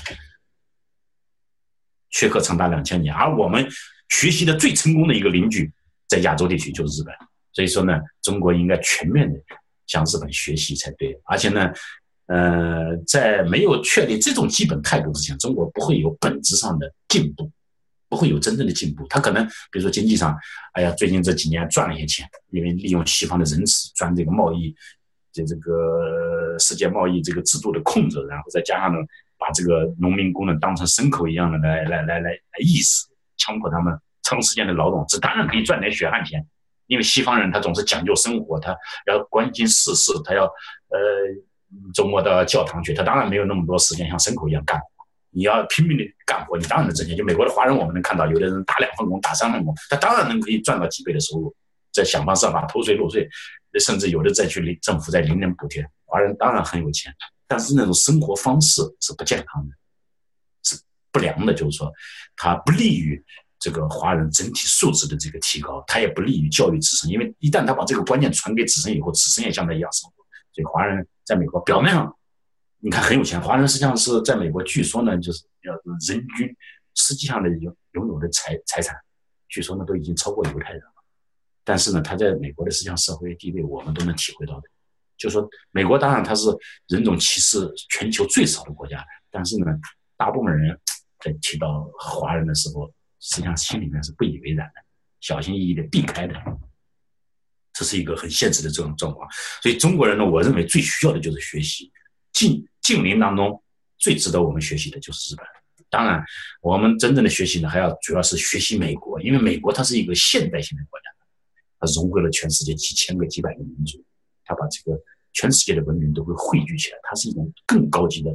缺课长达两千年，而我们学习的最成功的一个邻居，在亚洲地区就是日本。所以说呢，中国应该全面的向日本学习才对。而且呢，呃，在没有确立这种基本态度之前，中国不会有本质上的进步，不会有真正的进步。他可能比如说经济上，哎呀，最近这几年赚了一些钱，因为利用西方的仁慈赚这个贸易。在这个世界贸易这个制度的控制，然后再加上呢，把这个农民工呢当成牲口一样的来来来来来意识，强迫他们长时间的劳动，这当然可以赚点血汗钱。因为西方人他总是讲究生活，他要关心世事，他要呃周末到教堂去，他当然没有那么多时间像牲口一样干活。你要拼命的干活，你当然能挣钱。就美国的华人，我们能看到，有的人打两份工，打三份工，他当然能可以赚到几倍的收入，再想方设法偷税漏税，甚至有的再去领政府再领点补贴。华人当然很有钱，但是那种生活方式是不健康的，是不良的，就是说，它不利于这个华人整体素质的这个提高，它也不利于教育子孙，因为一旦他把这个观念传给子孙以后，子孙也像他一样生活。所以华人在美国表面上。你看很有钱，华人实际上是在美国，据说呢，就是要人均实际上的拥拥有的财财产，据说呢都已经超过犹太人了。但是呢，他在美国的实际上社会地位，我们都能体会到的。就说美国当然它是人种歧视全球最少的国家，但是呢，大部分人在提到华人的时候，实际上心里面是不以为然的，小心翼翼的避开的。这是一个很现实的这种状况。所以中国人呢，我认为最需要的就是学习。近近邻当中最值得我们学习的就是日本。当然，我们真正的学习呢，还要主要是学习美国，因为美国它是一个现代性的国家，它融合了全世界几千个、几百个民族，它把这个全世界的文明都会汇聚起来，它是一种更高级的。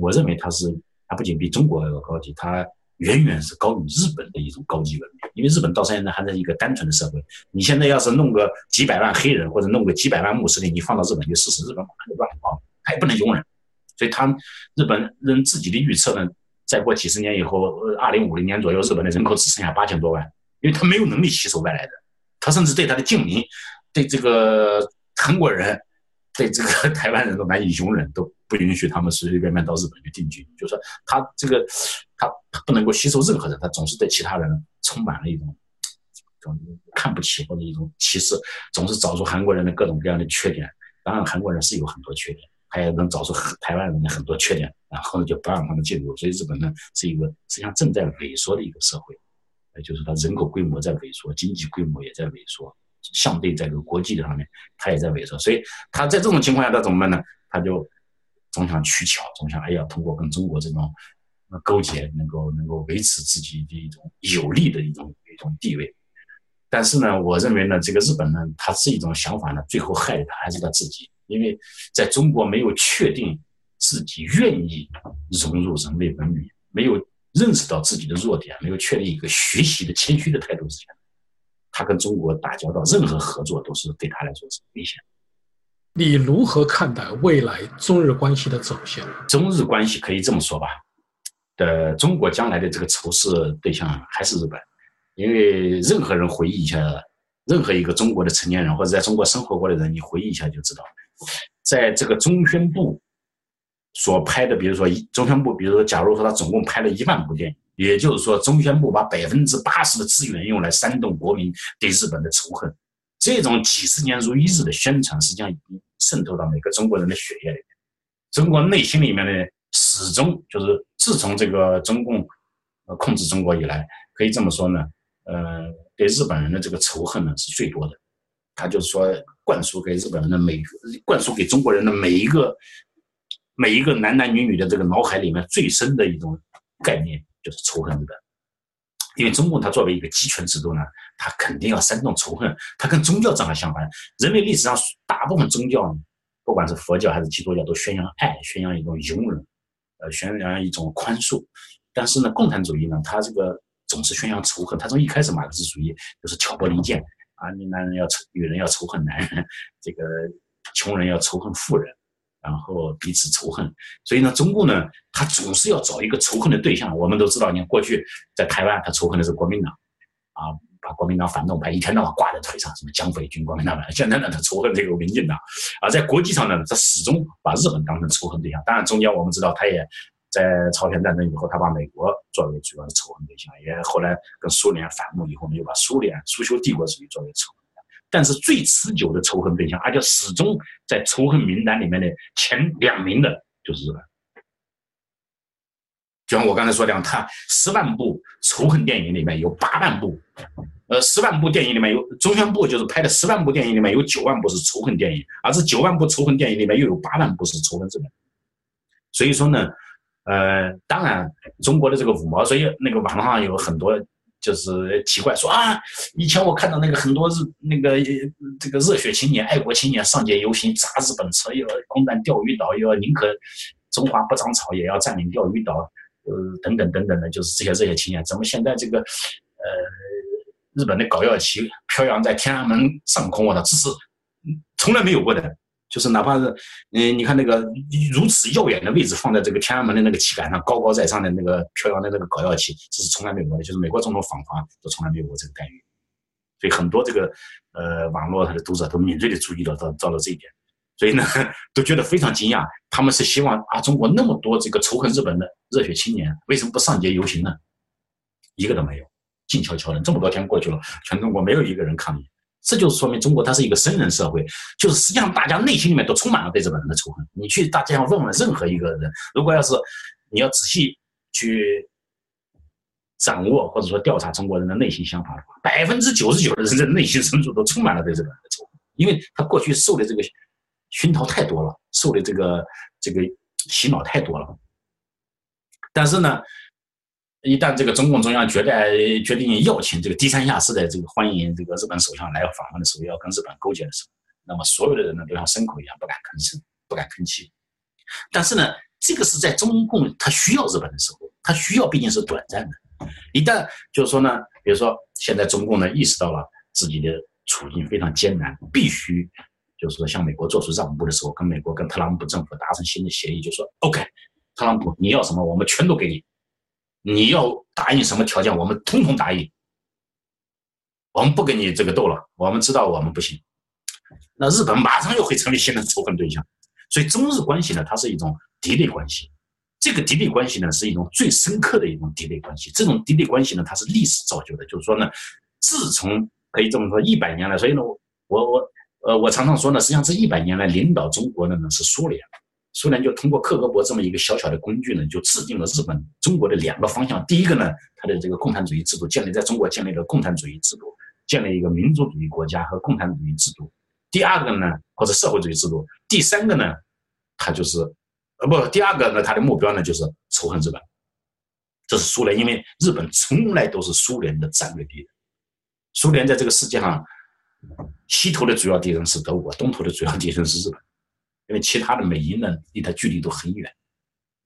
我认为它是，它不仅比中国要高级，它远远是高于日本的一种高级文明。因为日本到现在还在一个单纯的社会，你现在要是弄个几百万黑人或者弄个几百万穆斯林，你放到日本去试试，日本马上就乱套。他也不能容忍，所以他日本人自己的预测呢，再过几十年以后，二零五零年左右，日本的人口只剩下八千多万，因为他没有能力吸收外来的，他甚至对他的近邻，对这个韩国人，对这个台湾人都难以容忍，都不允许他们随随便便到日本去定居。就是说，他这个他不能够吸收任何人，他总是对其他人充满了一种种看不起或者一种歧视，总是找出韩国人的各种各样的缺点。当然，韩国人是有很多缺点。他也能找出台湾人的很多缺点，然后呢就不让他们进入。所以日本呢是一个实际上正在萎缩的一个社会，呃，就是它人口规模在萎缩，经济规模也在萎缩，相对在这个国际的上面它也在萎缩。所以他在这种情况下他怎么办呢？他就总想取巧，总想哎呀通过跟中国这种勾结，能够能够维持自己的一种有利的一种一种地位。但是呢，我认为呢，这个日本呢，他这一种想法呢，最后害的还是他自己。因为在中国没有确定自己愿意融入人类文明，没有认识到自己的弱点，没有确立一个学习的谦虚的态度之前，他跟中国打交道，任何合作都是对他来说是危险。你如何看待未来中日关系的走向？中日关系可以这么说吧，的中国将来的这个仇视对象还是日本，因为任何人回忆一下，任何一个中国的成年人或者在中国生活过的人，你回忆一下就知道。在这个中宣部所拍的，比如说中宣部，比如说，假如说他总共拍了一万部电影，也就是说，中宣部把百分之八十的资源用来煽动国民对日本的仇恨，这种几十年如一日的宣传，实际上已经渗透到每个中国人的血液里面。中国内心里面呢，始终就是自从这个中共呃控制中国以来，可以这么说呢，呃，对日本人的这个仇恨呢是最多的。他就是说，灌输给日本人的每，灌输给中国人的每一个，每一个男男女女的这个脑海里面最深的一种概念，就是仇恨日本。因为中共它作为一个集权制度呢，它肯定要煽动仇恨。它跟宗教正好相反，人类历史上大部分宗教，不管是佛教还是基督教，都宣扬爱，宣扬一种容忍，呃，宣扬一种宽恕。但是呢，共产主义呢，它这个总是宣扬仇恨。它从一开始马克思主义就是挑拨离间。啊，你男人要仇，女人要仇恨男人，这个穷人要仇恨富人，然后彼此仇恨。所以呢，中共呢，他总是要找一个仇恨的对象。我们都知道，你看过去在台湾，他仇恨的是国民党，啊，把国民党反动派一天到晚挂在腿上，什么蒋匪军、国民党。现在呢，他仇恨这个民进党。而在国际上呢，他始终把日本当成仇恨对象。当然，中间我们知道，他也。在朝鲜战争以后，他把美国作为主要的仇恨对象，也后来跟苏联反目以后呢，又把苏联苏修帝国主义作为仇。但是最持久的仇恨对象，而且始终在仇恨名单里面的前两名的，就是日本。就像我刚才说的，他十万部仇恨电影里面有八万部，呃，十万部电影里面有中宣部就是拍的十万部电影里面有九万部是仇恨电影，而这九万部仇恨电影里面又有八万部是仇恨日本。所以说呢。呃，当然，中国的这个五毛，所以那个网上有很多就是奇怪说啊，以前我看到那个很多日那个这个热血青年、爱国青年上街游行，砸日本车，又要攻占钓鱼岛，又要宁可中华不长草，也要占领钓鱼岛。呃，等等等等的，就是这些热血青年。怎么现在这个呃，日本的搞药旗飘扬在天安门上空啊？这是从来没有过的。就是哪怕是嗯，你看那个如此耀眼的位置放在这个天安门的那个旗杆上，高高在上的那个飘扬的那个搞药旗，这是从来没有过的。就是美国总统访华都从来没有过这个待遇。所以很多这个呃网络他的读者都敏锐的注意到到到了这一点。所以呢，都觉得非常惊讶。他们是希望啊，中国那么多这个仇恨日本的热血青年，为什么不上街游行呢？一个都没有，静悄悄的。这么多天过去了，全中国没有一个人抗议。这就是说明中国它是一个生人社会，就是实际上大家内心里面都充满了对日本人的仇恨。你去大街上问问任何一个人，如果要是你要仔细去掌握或者说调查中国人的内心想法的话，百分之九十九的人的内心深处都充满了对日本人的仇恨，因为他过去受的这个。熏陶太多了，受的这个这个洗脑太多了。但是呢，一旦这个中共中央决定决定要请这个低三下四的这个欢迎这个日本首相来访问的时候，要跟日本勾结的时候，那么所有的人呢都像牲口一样不敢吭声，不敢吭气。但是呢，这个是在中共他需要日本的时候，他需要毕竟是短暂的。一旦就是说呢，比如说现在中共呢意识到了自己的处境非常艰难，必须。就是说，向美国做出让步的时候，跟美国、跟特朗普政府达成新的协议，就说 OK，特朗普你要什么，我们全都给你。你要答应什么条件，我们通通答应。我们不跟你这个斗了，我们知道我们不行。那日本马上又会成为新的仇恨对象。所以中日关系呢，它是一种敌对关系。这个敌对关系呢，是一种最深刻的一种敌对关系。这种敌对关系呢，它是历史造就的。就是说呢，自从可以这么说，一百年来，所以呢，我我。呃，我常常说呢，实际上这一百年来领导中国的呢是苏联，苏联就通过克格勃这么一个小小的工具呢，就制定了日本、中国的两个方向。第一个呢，它的这个共产主义制度建立在中国建立了共产主义制度，建立一个民族主义国家和共产主义制度。第二个呢，或者社会主义制度。第三个呢，它就是呃不，第二个呢，它的目标呢就是仇恨日本。这是苏联，因为日本从来都是苏联的战略敌人。苏联在这个世界上。西头的主要敌人是德国，东头的主要敌人是日本，因为其他的美英呢离它距离都很远，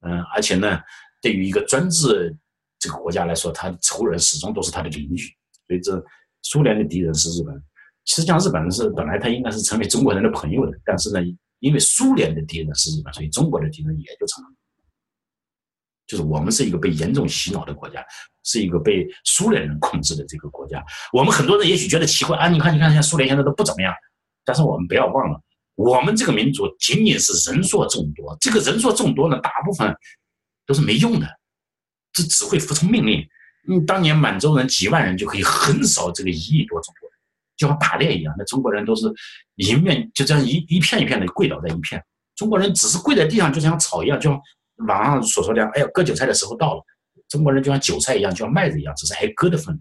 嗯，而且呢，对于一个专制这个国家来说，他的仇人始终都是他的邻居，所以这苏联的敌人是日本。实际上，日本人是本来他应该是成为中国人的朋友的，但是呢，因为苏联的敌人是日本，所以中国的敌人也就成了。就是我们是一个被严重洗脑的国家，是一个被苏联人控制的这个国家。我们很多人也许觉得奇怪啊，你看，你看，现在苏联现在都不怎么样。但是我们不要忘了，我们这个民族仅仅是人数众多，这个人数众多呢，大部分都是没用的，这只会服从命令。嗯，当年满洲人几万人就可以横扫这个一亿多中国人，就像打猎一样。那中国人都是迎面就这样一一片一片的跪倒在一片，中国人只是跪在地上，就像草一样，就像。网上所说的，哎呀，割韭菜的时候到了。中国人就像韭菜一样，就像麦子一样，只是挨割的份。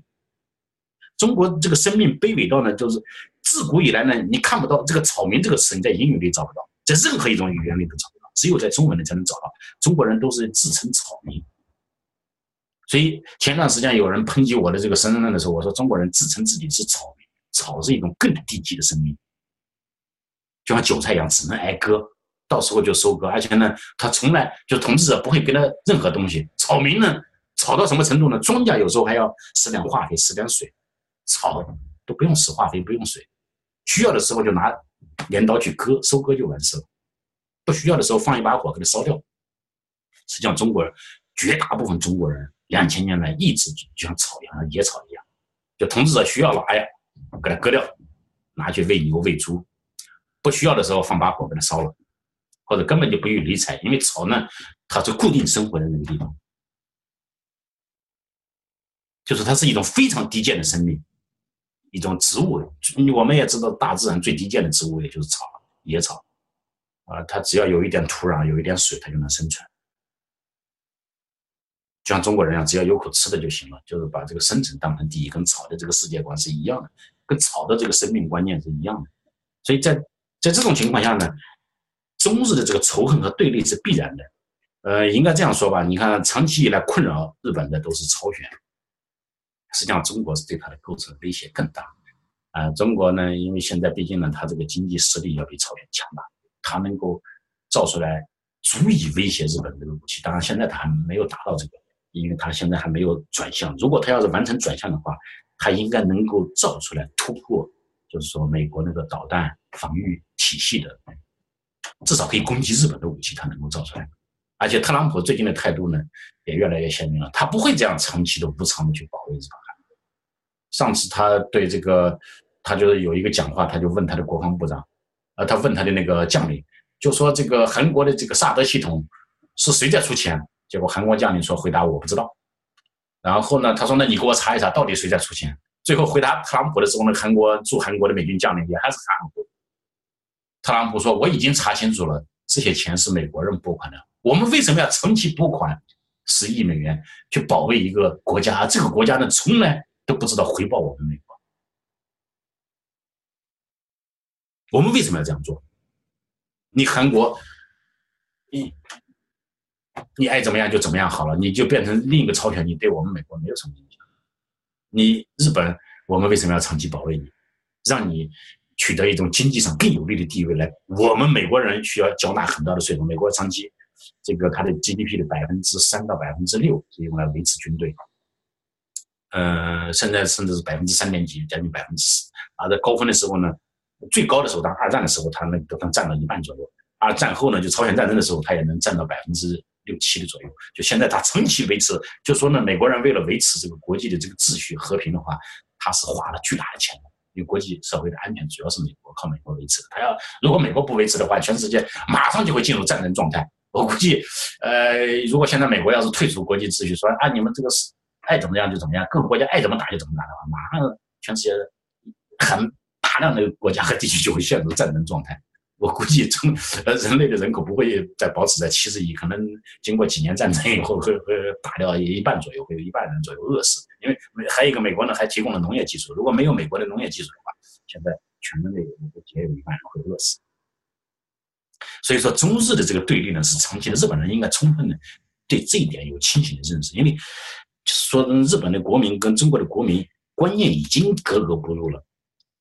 中国这个生命卑微到呢，就是自古以来呢，你看不到这个“草民”这个词，你在英语里找不到，在任何一种语言里都找不到，只有在中文里才能找到。中国人都是自称草民。所以前段时间有人抨击我的这个身份证的时候，我说中国人自称自己是草民，草是一种更低级的生命，就像韭菜一样，只能挨割。到时候就收割，而且呢，他从来就统治者不会给他任何东西。草民呢，草到什么程度呢？庄稼有时候还要施点化肥，施点水，草都不用施化肥，不用水，需要的时候就拿镰刀去割，收割就完事了。不需要的时候放一把火给它烧掉。实际上，中国人绝大部分中国人两千年来一直就像草一样，野草一样，就统治者需要了，哎呀，给它割掉，拿去喂牛喂猪；不需要的时候放把火给它烧了。或者根本就不予理睬，因为草呢，它是固定生活的那个地方，就是它是一种非常低贱的生命，一种植物。我们也知道，大自然最低贱的植物也就是草，野草，啊，它只要有一点土壤，有一点水，它就能生存。就像中国人一样，只要有口吃的就行了，就是把这个生存当成第一，跟草的这个世界观是一样的，跟草的这个生命观念是一样的。所以在在这种情况下呢。中日的这个仇恨和对立是必然的，呃，应该这样说吧？你看，长期以来困扰日本的都是朝鲜，实际上中国是对它的构成威胁更大。啊，中国呢，因为现在毕竟呢，它这个经济实力要比朝鲜强大，它能够造出来足以威胁日本的这个武器。当然，现在它还没有达到这个因为他现在还没有转向。如果他要是完成转向的话，他应该能够造出来突破，就是说美国那个导弹防御体系的，至少可以攻击日本的武器，它能够造出来。而且特朗普最近的态度呢，也越来越鲜明了，他不会这样长期的无偿的去保卫日本。上次他对这个，他就是有一个讲话，他就问他的国防部长，呃，他问他的那个将领，就说这个韩国的这个萨德系统是谁在出钱？结果韩国将领说回答我不知道。然后呢，他说那你给我查一查，到底谁在出钱？最后回答特朗普的时候呢，韩国驻韩国的美军将领也还是韩国。特朗普说我已经查清楚了，这些钱是美国人拨款的。我们为什么要长期拨款十亿美元去保卫一个国家？这个国家呢，从来。都不知道回报我们美国，我们为什么要这样做？你韩国，你你爱怎么样就怎么样好了，你就变成另一个朝鲜，你对我们美国没有什么影响。你日本，我们为什么要长期保卫你？让你取得一种经济上更有利的地位来？我们美国人需要缴纳很高的税收，美国长期这个它的 GDP 的百分之三到百分之六是用来维持军队。呃，现在甚至是百分之三点几，将近百分之四。啊，在高峰的时候呢，最高的时候，当二战的时候，它那都能占到一半左右。而战后呢，就朝鲜战争的时候，它也能占到百分之六七的左右。就现在，它长期维持，就说呢，美国人为了维持这个国际的这个秩序和平的话，他是花了巨大的钱的。因为国际社会的安全主要是美国靠美国维持的。他要如果美国不维持的话，全世界马上就会进入战争状态。我估计，呃，如果现在美国要是退出国际秩序，说啊，你们这个是。爱怎么样就怎么样，各个国家爱怎么打就怎么打的话，马上全世界很大量的国家和地区就会陷入战争状态。我估计中呃人类的人口不会再保持在七十亿，可能经过几年战争以后会会打掉一半左右，会有一半人左右饿死。因为还有一个美国呢，还提供了农业技术，如果没有美国的农业技术的话，现在全人类也有一半人会饿死。所以说中日的这个对立呢是长期的，日本人应该充分的对这一点有清醒的认识，因为就是。说日本的国民跟中国的国民观念已经格格不入了，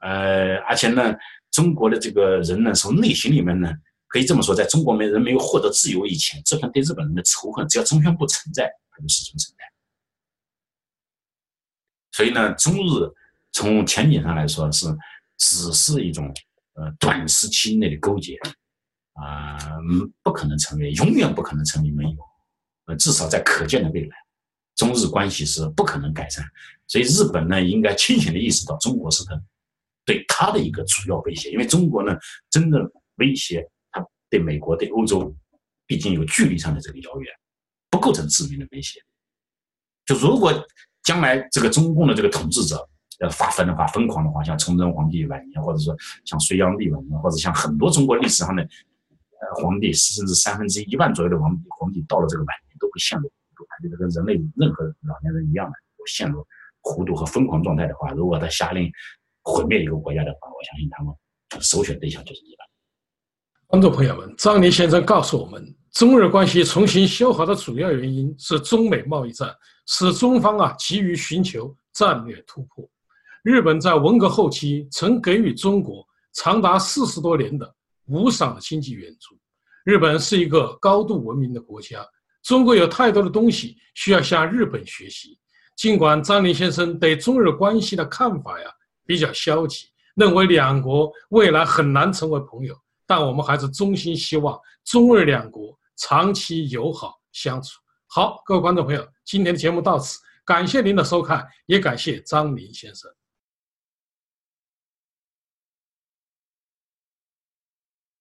呃，而且呢，中国的这个人呢，从内心里面呢，可以这么说，在中国没人没有获得自由以前，这份对日本人的仇恨，只要中宣部存在，它就始终存在。所以呢，中日从前景上来说是只是一种呃短时期内的勾结，啊，不可能成为，永远不可能成为盟友，呃，至少在可见的未来。中日关系是不可能改善，所以日本呢应该清醒的意识到中国是他对他的一个主要威胁，因为中国呢真的威胁他对美国对欧洲，毕竟有距离上的这个遥远，不构成致命的威胁。就如果将来这个中共的这个统治者要发疯的话、疯狂的话，像崇祯皇帝晚年，或者说像隋炀帝晚年，或者像很多中国历史上的皇帝，甚至三分之一万左右的皇帝，皇帝到了这个晚年都会陷入糊涂。就跟人类任何老年人一样的，都陷入糊涂和疯狂状态的话，如果他下令毁灭一个国家的话，我相信他们首选对象就是日本。观众朋友们，张林先生告诉我们，中日关系重新修好的主要原因是中美贸易战，使中方啊急于寻求战略突破。日本在文革后期曾给予中国长达四十多年的无偿的经济援助。日本是一个高度文明的国家。中国有太多的东西需要向日本学习。尽管张林先生对中日关系的看法呀比较消极，认为两国未来很难成为朋友，但我们还是衷心希望中日两国长期友好相处。好，各位观众朋友，今天的节目到此，感谢您的收看，也感谢张林先生。